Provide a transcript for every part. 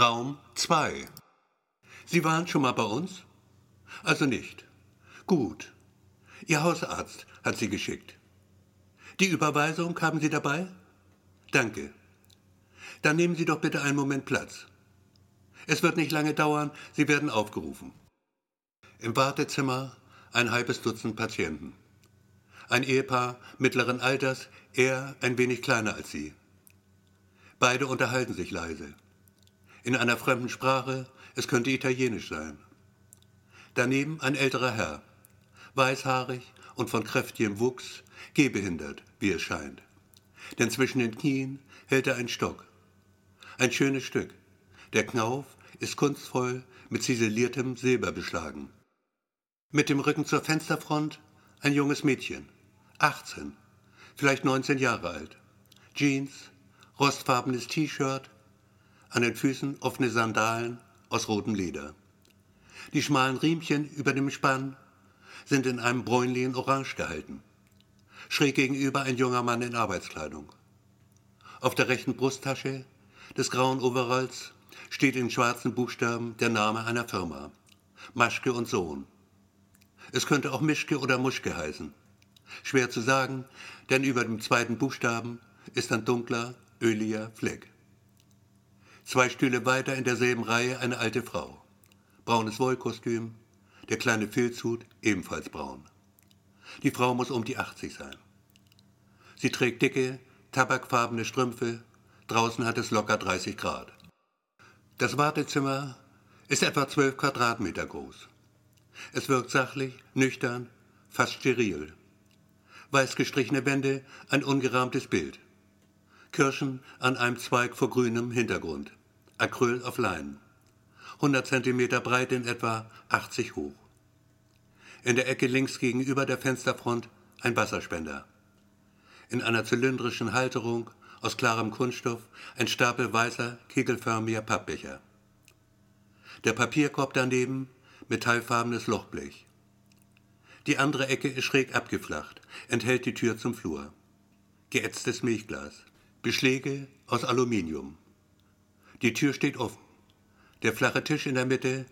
Raum 2. Sie waren schon mal bei uns? Also nicht. Gut. Ihr Hausarzt hat Sie geschickt. Die Überweisung haben Sie dabei? Danke. Dann nehmen Sie doch bitte einen Moment Platz. Es wird nicht lange dauern, Sie werden aufgerufen. Im Wartezimmer ein halbes Dutzend Patienten. Ein Ehepaar mittleren Alters, er ein wenig kleiner als sie. Beide unterhalten sich leise. In einer fremden Sprache, es könnte italienisch sein. Daneben ein älterer Herr, weißhaarig und von kräftigem Wuchs, gehbehindert, wie es scheint. Denn zwischen den Knien hält er einen Stock. Ein schönes Stück. Der Knauf ist kunstvoll mit ziseliertem Silber beschlagen. Mit dem Rücken zur Fensterfront ein junges Mädchen, 18, vielleicht 19 Jahre alt. Jeans, rostfarbenes T-Shirt, an den Füßen offene Sandalen aus rotem Leder. Die schmalen Riemchen über dem Spann sind in einem bräunlichen Orange gehalten. Schräg gegenüber ein junger Mann in Arbeitskleidung. Auf der rechten Brusttasche des grauen Overalls steht in schwarzen Buchstaben der Name einer Firma. Maschke und Sohn. Es könnte auch Mischke oder Muschke heißen. Schwer zu sagen, denn über dem zweiten Buchstaben ist ein dunkler, öliger Fleck. Zwei Stühle weiter in derselben Reihe eine alte Frau. Braunes Wollkostüm, der kleine Filzhut ebenfalls braun. Die Frau muss um die 80 sein. Sie trägt dicke, tabakfarbene Strümpfe, draußen hat es locker 30 Grad. Das Wartezimmer ist etwa 12 Quadratmeter groß. Es wirkt sachlich, nüchtern, fast steril. Weiß gestrichene Wände, ein ungerahmtes Bild. Kirschen an einem Zweig vor grünem Hintergrund. Acryl auf Leinen. 100 Zentimeter breit in etwa 80 hoch. In der Ecke links gegenüber der Fensterfront ein Wasserspender. In einer zylindrischen Halterung aus klarem Kunststoff ein Stapel weißer, kegelförmiger Pappbecher. Der Papierkorb daneben metallfarbenes Lochblech. Die andere Ecke ist schräg abgeflacht, enthält die Tür zum Flur. Geätztes Milchglas. Beschläge aus Aluminium. Die Tür steht offen. Der flache Tisch in der Mitte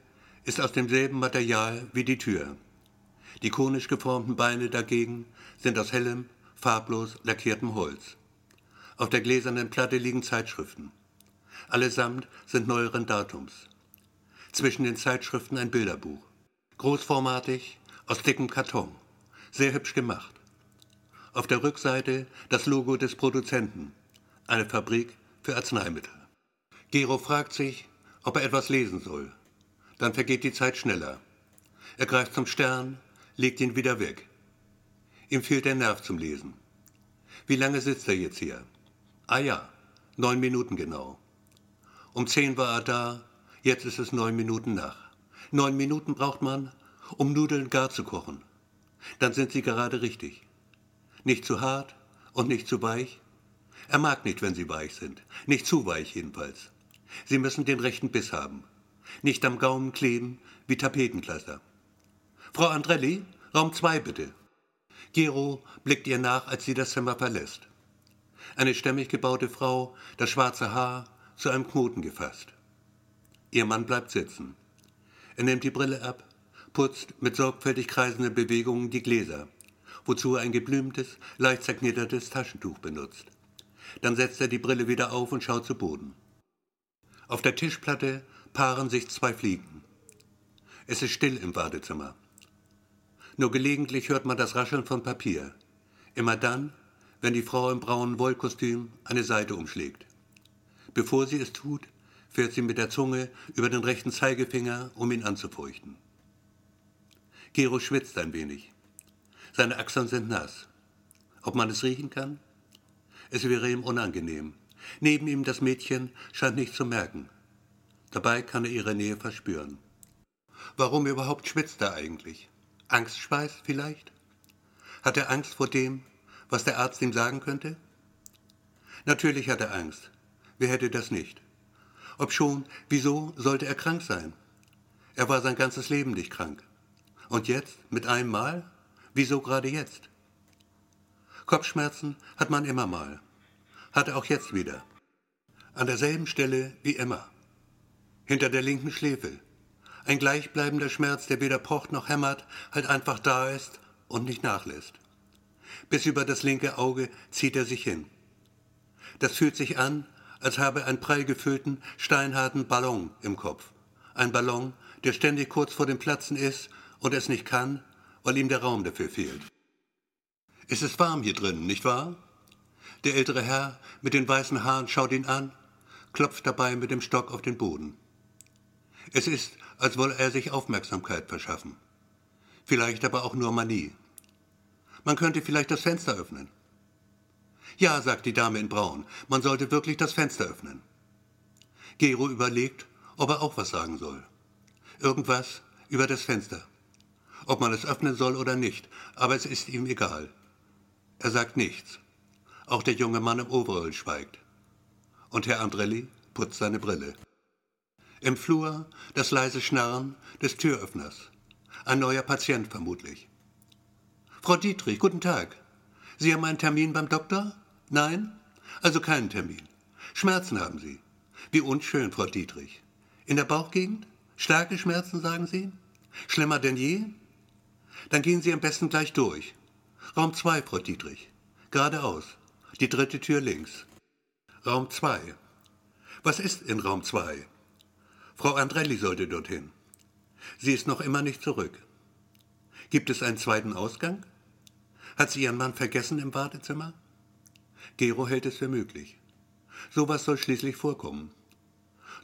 ist aus demselben Material wie die Tür. Die konisch geformten Beine dagegen sind aus hellem, farblos lackiertem Holz. Auf der gläsernen Platte liegen Zeitschriften. Allesamt sind neueren Datums. Zwischen den Zeitschriften ein Bilderbuch. Großformatig, aus dickem Karton. Sehr hübsch gemacht. Auf der Rückseite das Logo des Produzenten. Eine Fabrik für Arzneimittel. Gero fragt sich, ob er etwas lesen soll. Dann vergeht die Zeit schneller. Er greift zum Stern, legt ihn wieder weg. Ihm fehlt der Nerv zum Lesen. Wie lange sitzt er jetzt hier? Ah ja, neun Minuten genau. Um zehn war er da, jetzt ist es neun Minuten nach. Neun Minuten braucht man, um Nudeln gar zu kochen. Dann sind sie gerade richtig. Nicht zu hart und nicht zu weich. Er mag nicht, wenn sie weich sind. Nicht zu weich jedenfalls. Sie müssen den rechten Biss haben. Nicht am Gaumen kleben wie Tapetenkleister. Frau Andrelli, Raum 2 bitte. Gero blickt ihr nach, als sie das Zimmer verlässt. Eine stämmig gebaute Frau, das schwarze Haar zu einem Knoten gefasst. Ihr Mann bleibt sitzen. Er nimmt die Brille ab, putzt mit sorgfältig kreisenden Bewegungen die Gläser, wozu er ein geblümtes, leicht zerknittertes Taschentuch benutzt. Dann setzt er die Brille wieder auf und schaut zu Boden. Auf der Tischplatte paaren sich zwei Fliegen. Es ist still im Badezimmer. Nur gelegentlich hört man das Rascheln von Papier. Immer dann, wenn die Frau im braunen Wollkostüm eine Seite umschlägt. Bevor sie es tut, fährt sie mit der Zunge über den rechten Zeigefinger, um ihn anzufeuchten. Gero schwitzt ein wenig. Seine Achseln sind nass. Ob man es riechen kann? Es wäre ihm unangenehm. Neben ihm das Mädchen scheint nicht zu merken. Dabei kann er ihre Nähe verspüren. Warum überhaupt schwitzt er eigentlich? Angstschweiß vielleicht? Hat er Angst vor dem, was der Arzt ihm sagen könnte? Natürlich hat er Angst. Wer hätte das nicht? Ob schon, wieso sollte er krank sein? Er war sein ganzes Leben nicht krank. Und jetzt, mit einem Mal? Wieso gerade jetzt? Kopfschmerzen hat man immer mal hat auch jetzt wieder. An derselben Stelle wie immer. Hinter der linken Schläfe. Ein gleichbleibender Schmerz, der weder pocht noch hämmert, halt einfach da ist und nicht nachlässt. Bis über das linke Auge zieht er sich hin. Das fühlt sich an, als habe ein prall gefüllten, steinharten Ballon im Kopf. Ein Ballon, der ständig kurz vor dem Platzen ist und es nicht kann, weil ihm der Raum dafür fehlt. Es ist warm hier drin, nicht wahr? Der ältere Herr mit den weißen Haaren schaut ihn an, klopft dabei mit dem Stock auf den Boden. Es ist, als wolle er sich Aufmerksamkeit verschaffen. Vielleicht aber auch nur Manie. Man könnte vielleicht das Fenster öffnen. Ja, sagt die Dame in Braun, man sollte wirklich das Fenster öffnen. Gero überlegt, ob er auch was sagen soll. Irgendwas über das Fenster. Ob man es öffnen soll oder nicht, aber es ist ihm egal. Er sagt nichts. Auch der junge Mann im Overall schweigt. Und Herr Andrelli putzt seine Brille. Im Flur das leise Schnarren des Türöffners. Ein neuer Patient vermutlich. Frau Dietrich, guten Tag. Sie haben einen Termin beim Doktor? Nein? Also keinen Termin. Schmerzen haben Sie. Wie unschön, Frau Dietrich. In der Bauchgegend? Starke Schmerzen, sagen Sie? Schlimmer denn je? Dann gehen Sie am besten gleich durch. Raum 2, Frau Dietrich. Geradeaus. Die dritte Tür links. Raum 2. Was ist in Raum 2? Frau Andrelli sollte dorthin. Sie ist noch immer nicht zurück. Gibt es einen zweiten Ausgang? Hat sie ihren Mann vergessen im Wartezimmer? Gero hält es für möglich. Sowas soll schließlich vorkommen.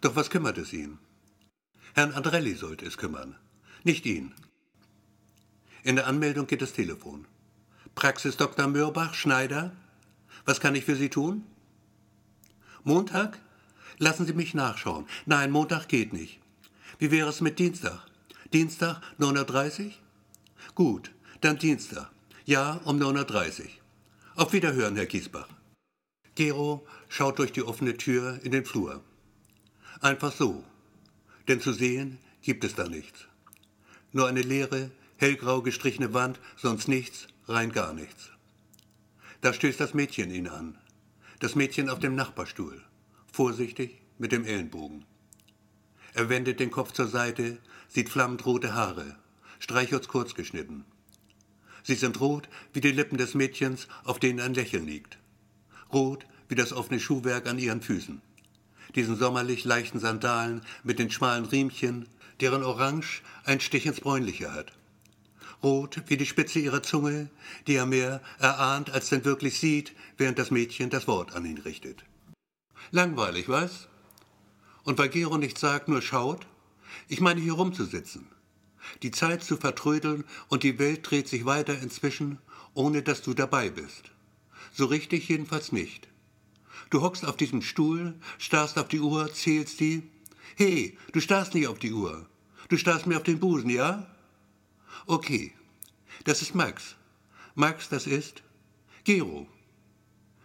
Doch was kümmert es ihn? Herrn Andrelli sollte es kümmern, nicht ihn. In der Anmeldung geht das Telefon. Praxis Dr. Mörbach, Schneider. Was kann ich für Sie tun? Montag? Lassen Sie mich nachschauen. Nein, Montag geht nicht. Wie wäre es mit Dienstag? Dienstag 9.30 Uhr? Gut, dann Dienstag. Ja, um 9.30 Uhr. Auf Wiederhören, Herr Kiesbach. Gero schaut durch die offene Tür in den Flur. Einfach so. Denn zu sehen gibt es da nichts. Nur eine leere, hellgrau gestrichene Wand, sonst nichts, rein gar nichts. Da stößt das Mädchen ihn an. Das Mädchen auf dem Nachbarstuhl, vorsichtig mit dem Ellenbogen. Er wendet den Kopf zur Seite, sieht flammend rote Haare, Streichholz kurz geschnitten. Sie sind rot wie die Lippen des Mädchens, auf denen ein Lächeln liegt. Rot wie das offene Schuhwerk an ihren Füßen. Diesen sommerlich leichten Sandalen mit den schmalen Riemchen, deren Orange ein Stich ins Bräunliche hat. Rot wie die Spitze ihrer Zunge, die er mehr erahnt, als denn wirklich sieht, während das Mädchen das Wort an ihn richtet. Langweilig, was? Und weil Gero nicht sagt, nur schaut? Ich meine, hier rumzusitzen. Die Zeit zu vertrödeln und die Welt dreht sich weiter inzwischen, ohne dass du dabei bist. So richtig jedenfalls nicht. Du hockst auf diesem Stuhl, starrst auf die Uhr, zählst die. Hey, du starrst nicht auf die Uhr. Du starrst mir auf den Busen, ja? Okay. Das ist Max. Max, das ist Gero.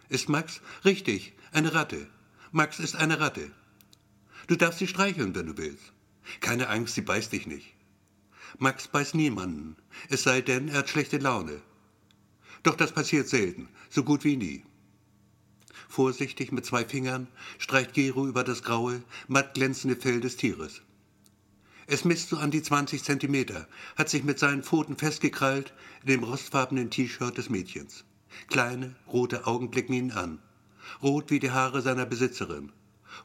Ist Max? Richtig, eine Ratte. Max ist eine Ratte. Du darfst sie streicheln, wenn du willst. Keine Angst, sie beißt dich nicht. Max beißt niemanden, es sei denn, er hat schlechte Laune. Doch das passiert selten, so gut wie nie. Vorsichtig mit zwei Fingern streicht Gero über das graue, matt glänzende Fell des Tieres. Es misst so an die 20 Zentimeter, hat sich mit seinen Pfoten festgekrallt in dem rostfarbenen T-Shirt des Mädchens. Kleine, rote Augen blicken ihn an. Rot wie die Haare seiner Besitzerin.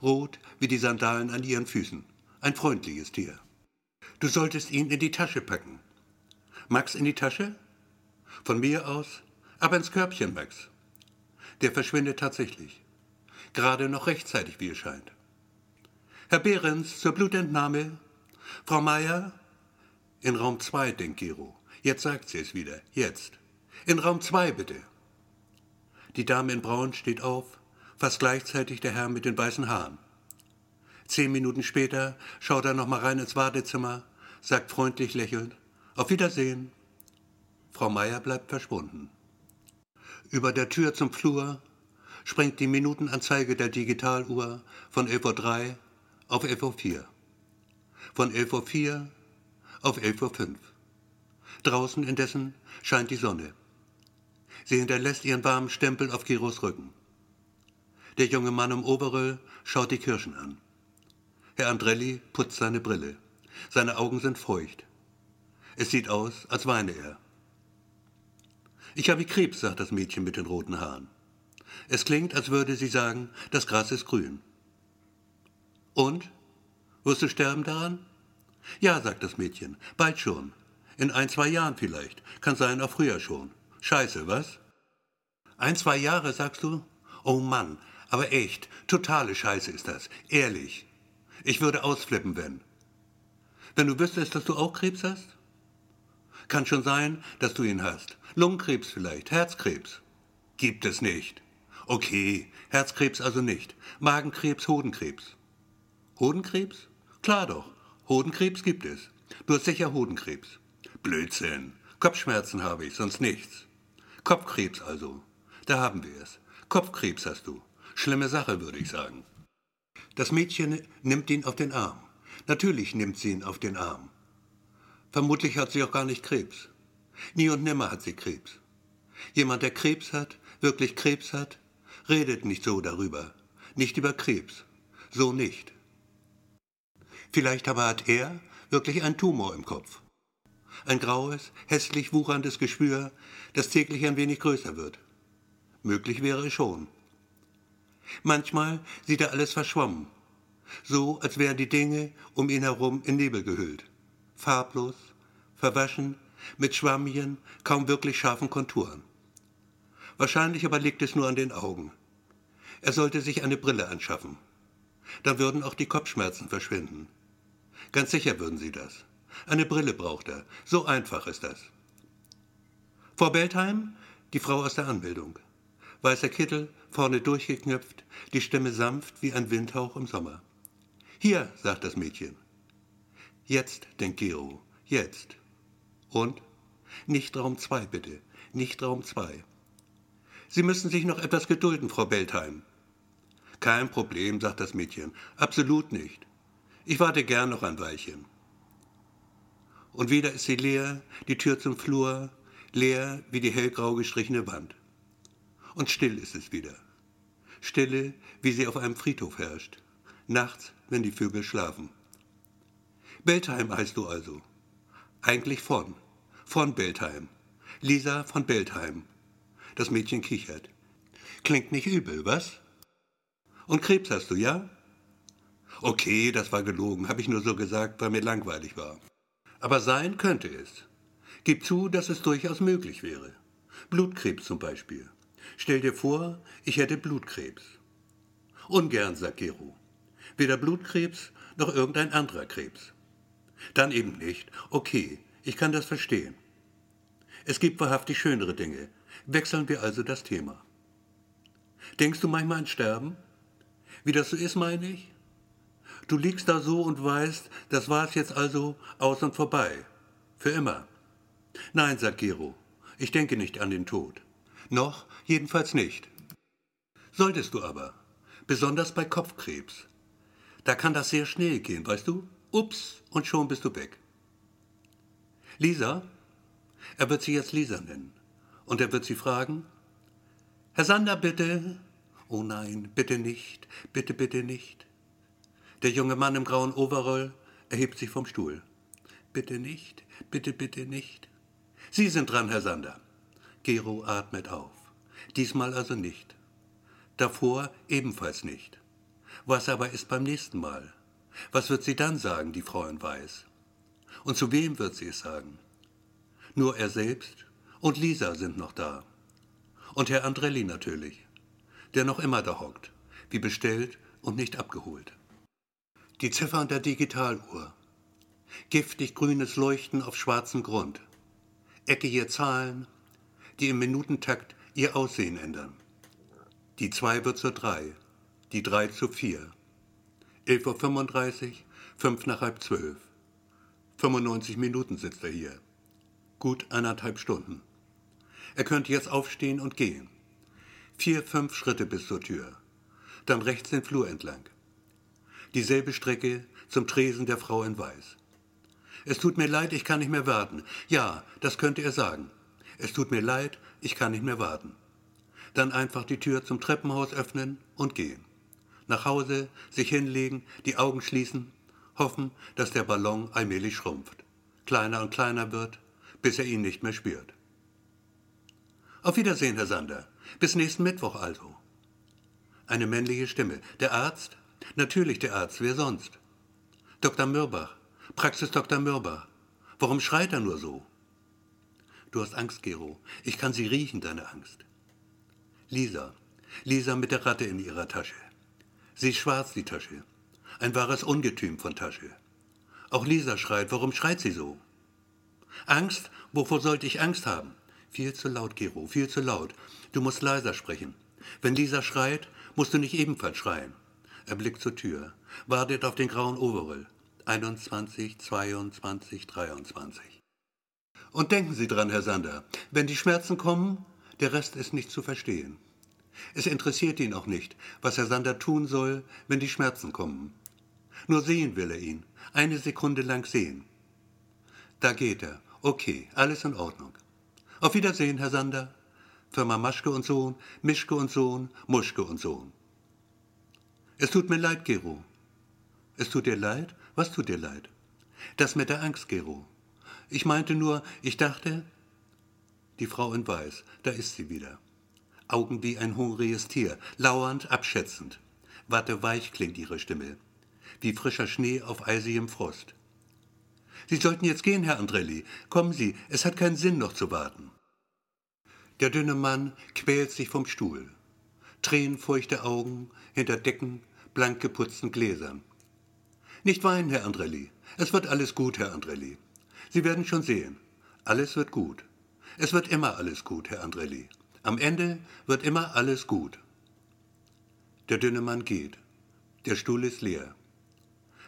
Rot wie die Sandalen an ihren Füßen. Ein freundliches Tier. Du solltest ihn in die Tasche packen. Max in die Tasche? Von mir aus? Aber ins Körbchen, Max. Der verschwindet tatsächlich. Gerade noch rechtzeitig, wie es scheint. Herr Behrens, zur Blutentnahme. Frau Meier? In Raum 2, denkt Gero. Jetzt sagt sie es wieder. Jetzt. In Raum 2, bitte. Die Dame in Braun steht auf, fast gleichzeitig der Herr mit den weißen Haaren. Zehn Minuten später schaut er noch mal rein ins Wartezimmer, sagt freundlich lächelnd, auf Wiedersehen. Frau Meier bleibt verschwunden. Über der Tür zum Flur springt die Minutenanzeige der Digitaluhr von 11.03 Uhr auf 11.04 Uhr. Von 11.04 Uhr auf 11.05 Uhr. Draußen indessen scheint die Sonne. Sie hinterlässt ihren warmen Stempel auf Giros Rücken. Der junge Mann im Overall schaut die Kirschen an. Herr Andrelli putzt seine Brille. Seine Augen sind feucht. Es sieht aus, als weine er. Ich habe Krebs, sagt das Mädchen mit den roten Haaren. Es klingt, als würde sie sagen, das Gras ist grün. Und? Wirst du sterben daran? Ja, sagt das Mädchen, bald schon. In ein, zwei Jahren vielleicht. Kann sein, auch früher schon. Scheiße, was? Ein, zwei Jahre, sagst du? Oh Mann, aber echt, totale Scheiße ist das. Ehrlich. Ich würde ausflippen, wenn. Wenn du wüsstest, dass du auch Krebs hast? Kann schon sein, dass du ihn hast. Lungenkrebs vielleicht, Herzkrebs. Gibt es nicht. Okay, Herzkrebs also nicht. Magenkrebs, Hodenkrebs. Hodenkrebs? Klar doch. Hodenkrebs gibt es. Du hast sicher Hodenkrebs. Blödsinn. Kopfschmerzen habe ich, sonst nichts. Kopfkrebs also. Da haben wir es. Kopfkrebs hast du. Schlimme Sache, würde ich sagen. Das Mädchen nimmt ihn auf den Arm. Natürlich nimmt sie ihn auf den Arm. Vermutlich hat sie auch gar nicht Krebs. Nie und nimmer hat sie Krebs. Jemand, der Krebs hat, wirklich Krebs hat, redet nicht so darüber. Nicht über Krebs. So nicht. Vielleicht aber hat er wirklich einen Tumor im Kopf. Ein graues, hässlich wucherndes Geschwür, das täglich ein wenig größer wird. Möglich wäre es schon. Manchmal sieht er alles verschwommen, so als wären die Dinge um ihn herum in Nebel gehüllt, farblos, verwaschen, mit schwammigen, kaum wirklich scharfen Konturen. Wahrscheinlich aber liegt es nur an den Augen. Er sollte sich eine Brille anschaffen. Dann würden auch die Kopfschmerzen verschwinden. Ganz sicher würden sie das. Eine Brille braucht er. So einfach ist das. Frau Beltheim, die Frau aus der Anbildung. Weißer Kittel, vorne durchgeknöpft, die Stimme sanft wie ein Windhauch im Sommer. Hier, sagt das Mädchen. Jetzt, denkt Gero, jetzt. Und? Nicht Raum zwei, bitte, nicht Raum zwei. Sie müssen sich noch etwas gedulden, Frau Beltheim. Kein Problem, sagt das Mädchen, absolut nicht. Ich warte gern noch ein Weilchen. Und wieder ist sie leer, die Tür zum Flur, leer wie die hellgrau gestrichene Wand. Und still ist es wieder. Stille, wie sie auf einem Friedhof herrscht. Nachts, wenn die Vögel schlafen. Beltheim heißt du also. Eigentlich von. Von Beltheim. Lisa von Beltheim. Das Mädchen kichert. Klingt nicht übel, was? Und Krebs hast du, ja? Okay, das war gelogen, habe ich nur so gesagt, weil mir langweilig war. Aber sein könnte es. Gib zu, dass es durchaus möglich wäre. Blutkrebs zum Beispiel. Stell dir vor, ich hätte Blutkrebs. Ungern, sagt Gero. Weder Blutkrebs noch irgendein anderer Krebs. Dann eben nicht. Okay, ich kann das verstehen. Es gibt wahrhaftig schönere Dinge. Wechseln wir also das Thema. Denkst du manchmal an Sterben? Wie das so ist, meine ich? Du liegst da so und weißt, das war es jetzt also aus und vorbei. Für immer. Nein, sagt Gero, ich denke nicht an den Tod. Noch jedenfalls nicht. Solltest du aber, besonders bei Kopfkrebs. Da kann das sehr schnell gehen, weißt du? Ups, und schon bist du weg. Lisa? Er wird sie jetzt Lisa nennen. Und er wird sie fragen, Herr Sander, bitte. Oh nein, bitte nicht, bitte, bitte nicht. Der junge Mann im grauen Overall erhebt sich vom Stuhl. Bitte nicht, bitte, bitte nicht. Sie sind dran, Herr Sander. Gero atmet auf. Diesmal also nicht. Davor ebenfalls nicht. Was aber ist beim nächsten Mal? Was wird sie dann sagen, die Frau in Weiß? Und zu wem wird sie es sagen? Nur er selbst und Lisa sind noch da. Und Herr Andrelli natürlich, der noch immer da hockt, wie bestellt und nicht abgeholt. Die Ziffern der Digitaluhr. Giftig grünes Leuchten auf schwarzem Grund. Eckige Zahlen, die im Minutentakt ihr Aussehen ändern. Die 2 wird zur 3, die 3 zu 4. 11.35 Uhr, 5 nach halb 12. 95 Minuten sitzt er hier. Gut eineinhalb Stunden. Er könnte jetzt aufstehen und gehen. Vier, fünf Schritte bis zur Tür. Dann rechts den Flur entlang. Dieselbe Strecke zum Tresen der Frau in Weiß. Es tut mir leid, ich kann nicht mehr warten. Ja, das könnte er sagen. Es tut mir leid, ich kann nicht mehr warten. Dann einfach die Tür zum Treppenhaus öffnen und gehen. nach Hause, sich hinlegen, die Augen schließen, hoffen, dass der Ballon allmählich schrumpft, kleiner und kleiner wird, bis er ihn nicht mehr spürt. Auf Wiedersehen, Herr Sander. Bis nächsten Mittwoch also. Eine männliche Stimme. Der Arzt? Natürlich der Arzt, wer sonst? Dr. Mürbach. Praxis Dr. Mürbach. Warum schreit er nur so? Du hast Angst, Gero. Ich kann sie riechen, deine Angst. Lisa. Lisa mit der Ratte in ihrer Tasche. Sie ist schwarz, die Tasche. Ein wahres Ungetüm von Tasche. Auch Lisa schreit. Warum schreit sie so? Angst? Wovor sollte ich Angst haben? Viel zu laut, Gero, viel zu laut. Du musst leiser sprechen. Wenn Lisa schreit, musst du nicht ebenfalls schreien. Er blickt zur Tür, wartet auf den grauen Overall. 21, 22, 23. Und denken Sie dran, Herr Sander, wenn die Schmerzen kommen, der Rest ist nicht zu verstehen. Es interessiert ihn auch nicht, was Herr Sander tun soll, wenn die Schmerzen kommen. Nur sehen will er ihn, eine Sekunde lang sehen. Da geht er. Okay, alles in Ordnung. Auf Wiedersehen, Herr Sander. Firma Maschke und Sohn, Mischke und Sohn, Muschke und Sohn. Es tut mir leid, Gero. Es tut dir leid? Was tut dir leid? Das mit der Angst, Gero. Ich meinte nur, ich dachte. Die Frau in Weiß, da ist sie wieder. Augen wie ein hungriges Tier, lauernd, abschätzend. Warte weich klingt ihre Stimme, wie frischer Schnee auf eisigem Frost. Sie sollten jetzt gehen, Herr Andrelli. Kommen Sie, es hat keinen Sinn, noch zu warten. Der dünne Mann quält sich vom Stuhl. Tränenfeuchte Augen hinter Decken, blank geputzten Gläsern. Nicht weinen, Herr Andrelli. Es wird alles gut, Herr Andrelli. Sie werden schon sehen. Alles wird gut. Es wird immer alles gut, Herr Andrelli. Am Ende wird immer alles gut. Der dünne Mann geht. Der Stuhl ist leer.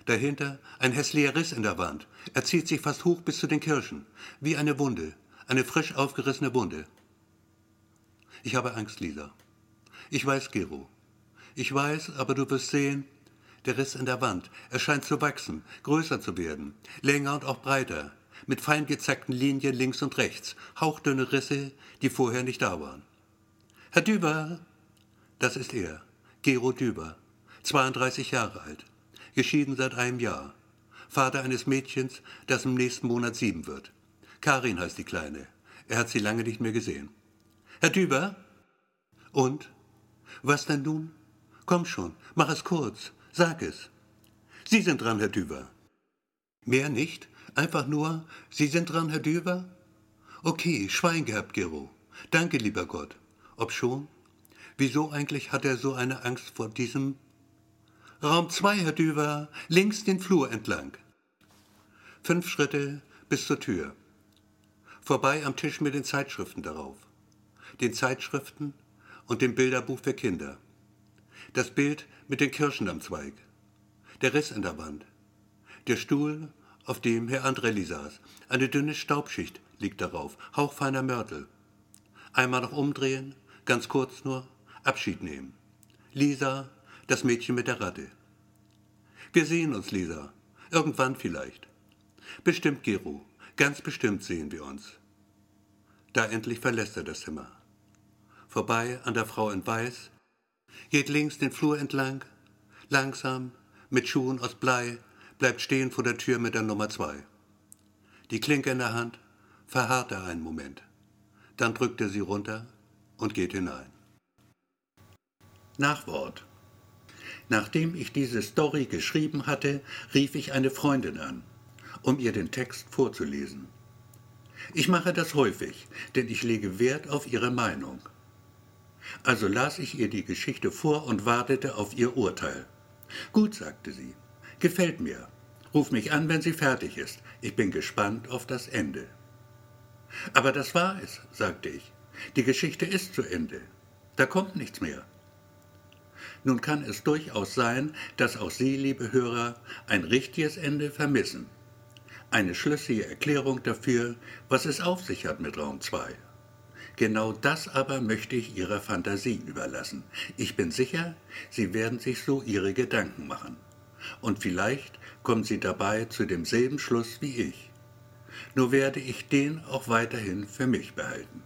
Dahinter ein hässlicher Riss in der Wand. Er zieht sich fast hoch bis zu den Kirschen. Wie eine Wunde. Eine frisch aufgerissene Wunde. Ich habe Angst, Lisa. Ich weiß, Gero. Ich weiß, aber du wirst sehen, der Riss in der Wand, er scheint zu wachsen, größer zu werden, länger und auch breiter, mit fein gezackten Linien links und rechts, hauchdünne Risse, die vorher nicht da waren. Herr Düber, das ist er, Gero Düber, 32 Jahre alt geschieden seit einem Jahr. Vater eines Mädchens, das im nächsten Monat sieben wird. Karin heißt die Kleine. Er hat sie lange nicht mehr gesehen. Herr Düber? Und? Was denn nun? Komm schon, mach es kurz, sag es. Sie sind dran, Herr Düber. Mehr nicht? Einfach nur, Sie sind dran, Herr Düber? Okay, Schwein gehabt, Gero. Danke, lieber Gott. Ob schon? Wieso eigentlich hat er so eine Angst vor diesem Raum 2, Herr Düwer, links den Flur entlang. Fünf Schritte bis zur Tür. Vorbei am Tisch mit den Zeitschriften darauf. Den Zeitschriften und dem Bilderbuch für Kinder. Das Bild mit den Kirschen am Zweig. Der Riss in der Wand. Der Stuhl, auf dem Herr Andrelli saß. Eine dünne Staubschicht liegt darauf, hauchfeiner Mörtel. Einmal noch umdrehen, ganz kurz nur, Abschied nehmen. Lisa das Mädchen mit der Ratte. Wir sehen uns, Lisa. Irgendwann vielleicht. Bestimmt, Gero. Ganz bestimmt sehen wir uns. Da endlich verlässt er das Zimmer. Vorbei an der Frau in Weiß, geht links den Flur entlang, langsam, mit Schuhen aus Blei, bleibt stehen vor der Tür mit der Nummer zwei. Die Klinke in der Hand, verharrt er einen Moment. Dann drückt er sie runter und geht hinein. Nachwort. Nachdem ich diese Story geschrieben hatte, rief ich eine Freundin an, um ihr den Text vorzulesen. Ich mache das häufig, denn ich lege Wert auf ihre Meinung. Also las ich ihr die Geschichte vor und wartete auf ihr Urteil. Gut, sagte sie, gefällt mir. Ruf mich an, wenn sie fertig ist. Ich bin gespannt auf das Ende. Aber das war es, sagte ich. Die Geschichte ist zu Ende. Da kommt nichts mehr. Nun kann es durchaus sein, dass auch Sie, liebe Hörer, ein richtiges Ende vermissen. Eine schlüssige Erklärung dafür, was es auf sich hat mit Raum 2. Genau das aber möchte ich Ihrer Fantasie überlassen. Ich bin sicher, Sie werden sich so Ihre Gedanken machen. Und vielleicht kommen Sie dabei zu demselben Schluss wie ich. Nur werde ich den auch weiterhin für mich behalten.